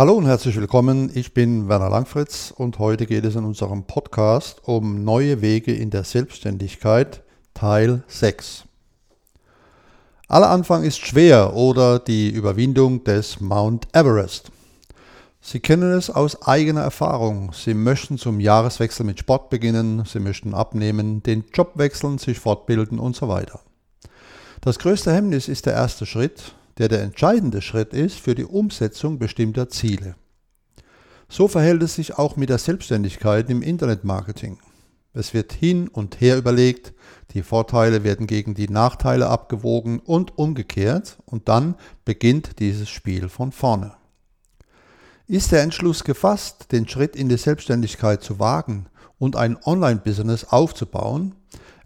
Hallo und herzlich willkommen. Ich bin Werner Langfritz und heute geht es in unserem Podcast um neue Wege in der Selbstständigkeit, Teil 6. Aller Anfang ist schwer oder die Überwindung des Mount Everest. Sie kennen es aus eigener Erfahrung. Sie möchten zum Jahreswechsel mit Sport beginnen, Sie möchten abnehmen, den Job wechseln, sich fortbilden und so weiter. Das größte Hemmnis ist der erste Schritt, der der entscheidende Schritt ist für die Umsetzung bestimmter Ziele. So verhält es sich auch mit der Selbstständigkeit im Internetmarketing. Es wird hin und her überlegt, die Vorteile werden gegen die Nachteile abgewogen und umgekehrt und dann beginnt dieses Spiel von vorne. Ist der Entschluss gefasst, den Schritt in die Selbstständigkeit zu wagen und ein Online-Business aufzubauen,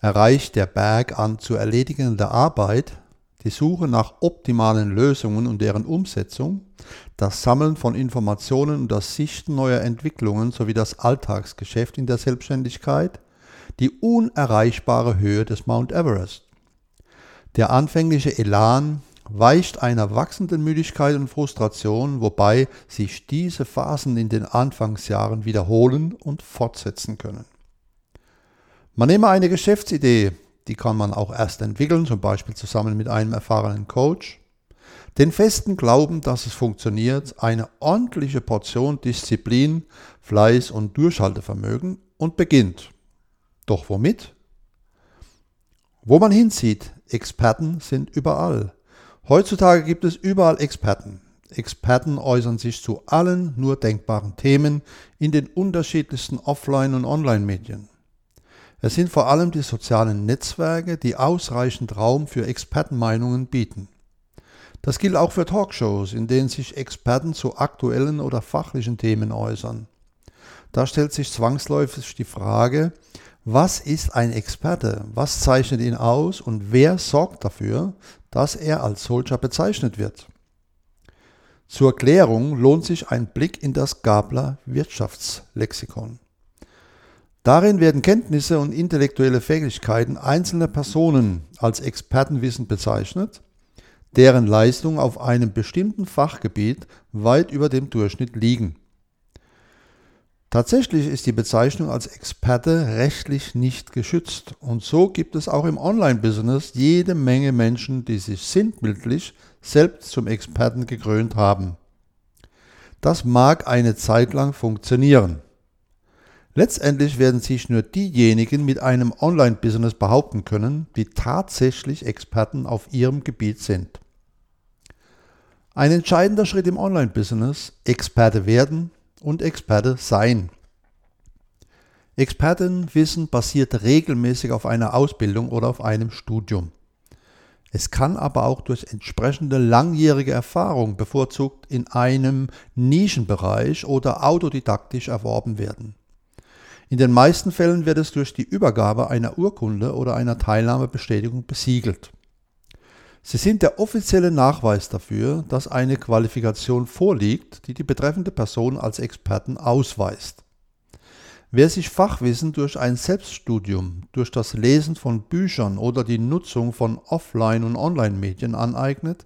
erreicht der Berg an zu erledigender Arbeit die Suche nach optimalen Lösungen und deren Umsetzung, das Sammeln von Informationen und das Sichten neuer Entwicklungen sowie das Alltagsgeschäft in der Selbstständigkeit, die unerreichbare Höhe des Mount Everest. Der anfängliche Elan weicht einer wachsenden Müdigkeit und Frustration, wobei sich diese Phasen in den Anfangsjahren wiederholen und fortsetzen können. Man nehme eine Geschäftsidee, die kann man auch erst entwickeln, zum Beispiel zusammen mit einem erfahrenen Coach. Den festen Glauben, dass es funktioniert, eine ordentliche Portion Disziplin, Fleiß und Durchhaltevermögen und beginnt. Doch womit? Wo man hinzieht, Experten sind überall. Heutzutage gibt es überall Experten. Experten äußern sich zu allen nur denkbaren Themen in den unterschiedlichsten Offline- und Online-Medien. Es sind vor allem die sozialen Netzwerke, die ausreichend Raum für Expertenmeinungen bieten. Das gilt auch für Talkshows, in denen sich Experten zu aktuellen oder fachlichen Themen äußern. Da stellt sich zwangsläufig die Frage, was ist ein Experte? Was zeichnet ihn aus und wer sorgt dafür, dass er als solcher bezeichnet wird? Zur Klärung lohnt sich ein Blick in das Gabler Wirtschaftslexikon. Darin werden Kenntnisse und intellektuelle Fähigkeiten einzelner Personen als Expertenwissen bezeichnet, deren Leistungen auf einem bestimmten Fachgebiet weit über dem Durchschnitt liegen. Tatsächlich ist die Bezeichnung als Experte rechtlich nicht geschützt und so gibt es auch im Online-Business jede Menge Menschen, die sich sinnbildlich selbst zum Experten gekrönt haben. Das mag eine Zeit lang funktionieren. Letztendlich werden sich nur diejenigen mit einem Online-Business behaupten können, die tatsächlich Experten auf ihrem Gebiet sind. Ein entscheidender Schritt im Online-Business, Experte werden und Experte sein. Expertenwissen basiert regelmäßig auf einer Ausbildung oder auf einem Studium. Es kann aber auch durch entsprechende langjährige Erfahrung bevorzugt in einem Nischenbereich oder autodidaktisch erworben werden. In den meisten Fällen wird es durch die Übergabe einer Urkunde oder einer Teilnahmebestätigung besiegelt. Sie sind der offizielle Nachweis dafür, dass eine Qualifikation vorliegt, die die betreffende Person als Experten ausweist. Wer sich Fachwissen durch ein Selbststudium, durch das Lesen von Büchern oder die Nutzung von Offline- und Online-Medien aneignet,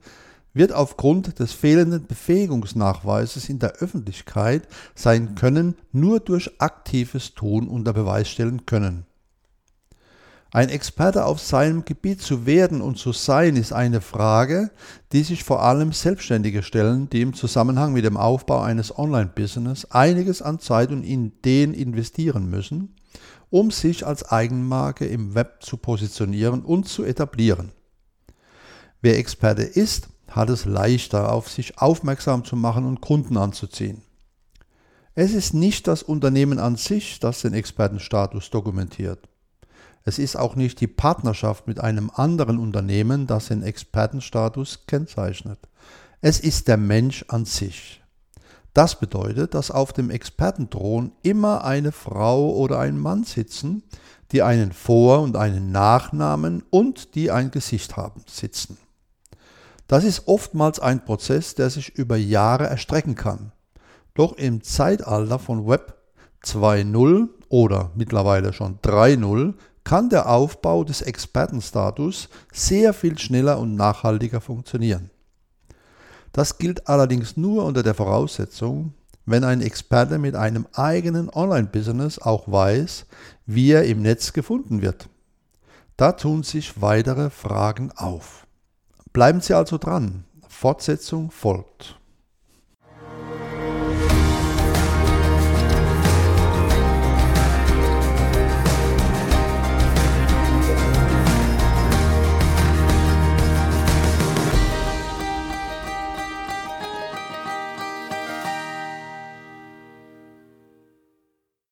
wird aufgrund des fehlenden Befähigungsnachweises in der Öffentlichkeit sein Können nur durch aktives Tun unter Beweis stellen können. Ein Experte auf seinem Gebiet zu werden und zu sein, ist eine Frage, die sich vor allem Selbstständige stellen, die im Zusammenhang mit dem Aufbau eines Online-Business einiges an Zeit und Ideen investieren müssen, um sich als Eigenmarke im Web zu positionieren und zu etablieren. Wer Experte ist, hat es leichter, auf sich aufmerksam zu machen und Kunden anzuziehen. Es ist nicht das Unternehmen an sich, das den Expertenstatus dokumentiert. Es ist auch nicht die Partnerschaft mit einem anderen Unternehmen, das den Expertenstatus kennzeichnet. Es ist der Mensch an sich. Das bedeutet, dass auf dem Expertenthron immer eine Frau oder ein Mann sitzen, die einen Vor- und einen Nachnamen und die ein Gesicht haben, sitzen. Das ist oftmals ein Prozess, der sich über Jahre erstrecken kann. Doch im Zeitalter von Web 2.0 oder mittlerweile schon 3.0 kann der Aufbau des Expertenstatus sehr viel schneller und nachhaltiger funktionieren. Das gilt allerdings nur unter der Voraussetzung, wenn ein Experte mit einem eigenen Online-Business auch weiß, wie er im Netz gefunden wird. Da tun sich weitere Fragen auf. Bleiben Sie also dran. Fortsetzung folgt.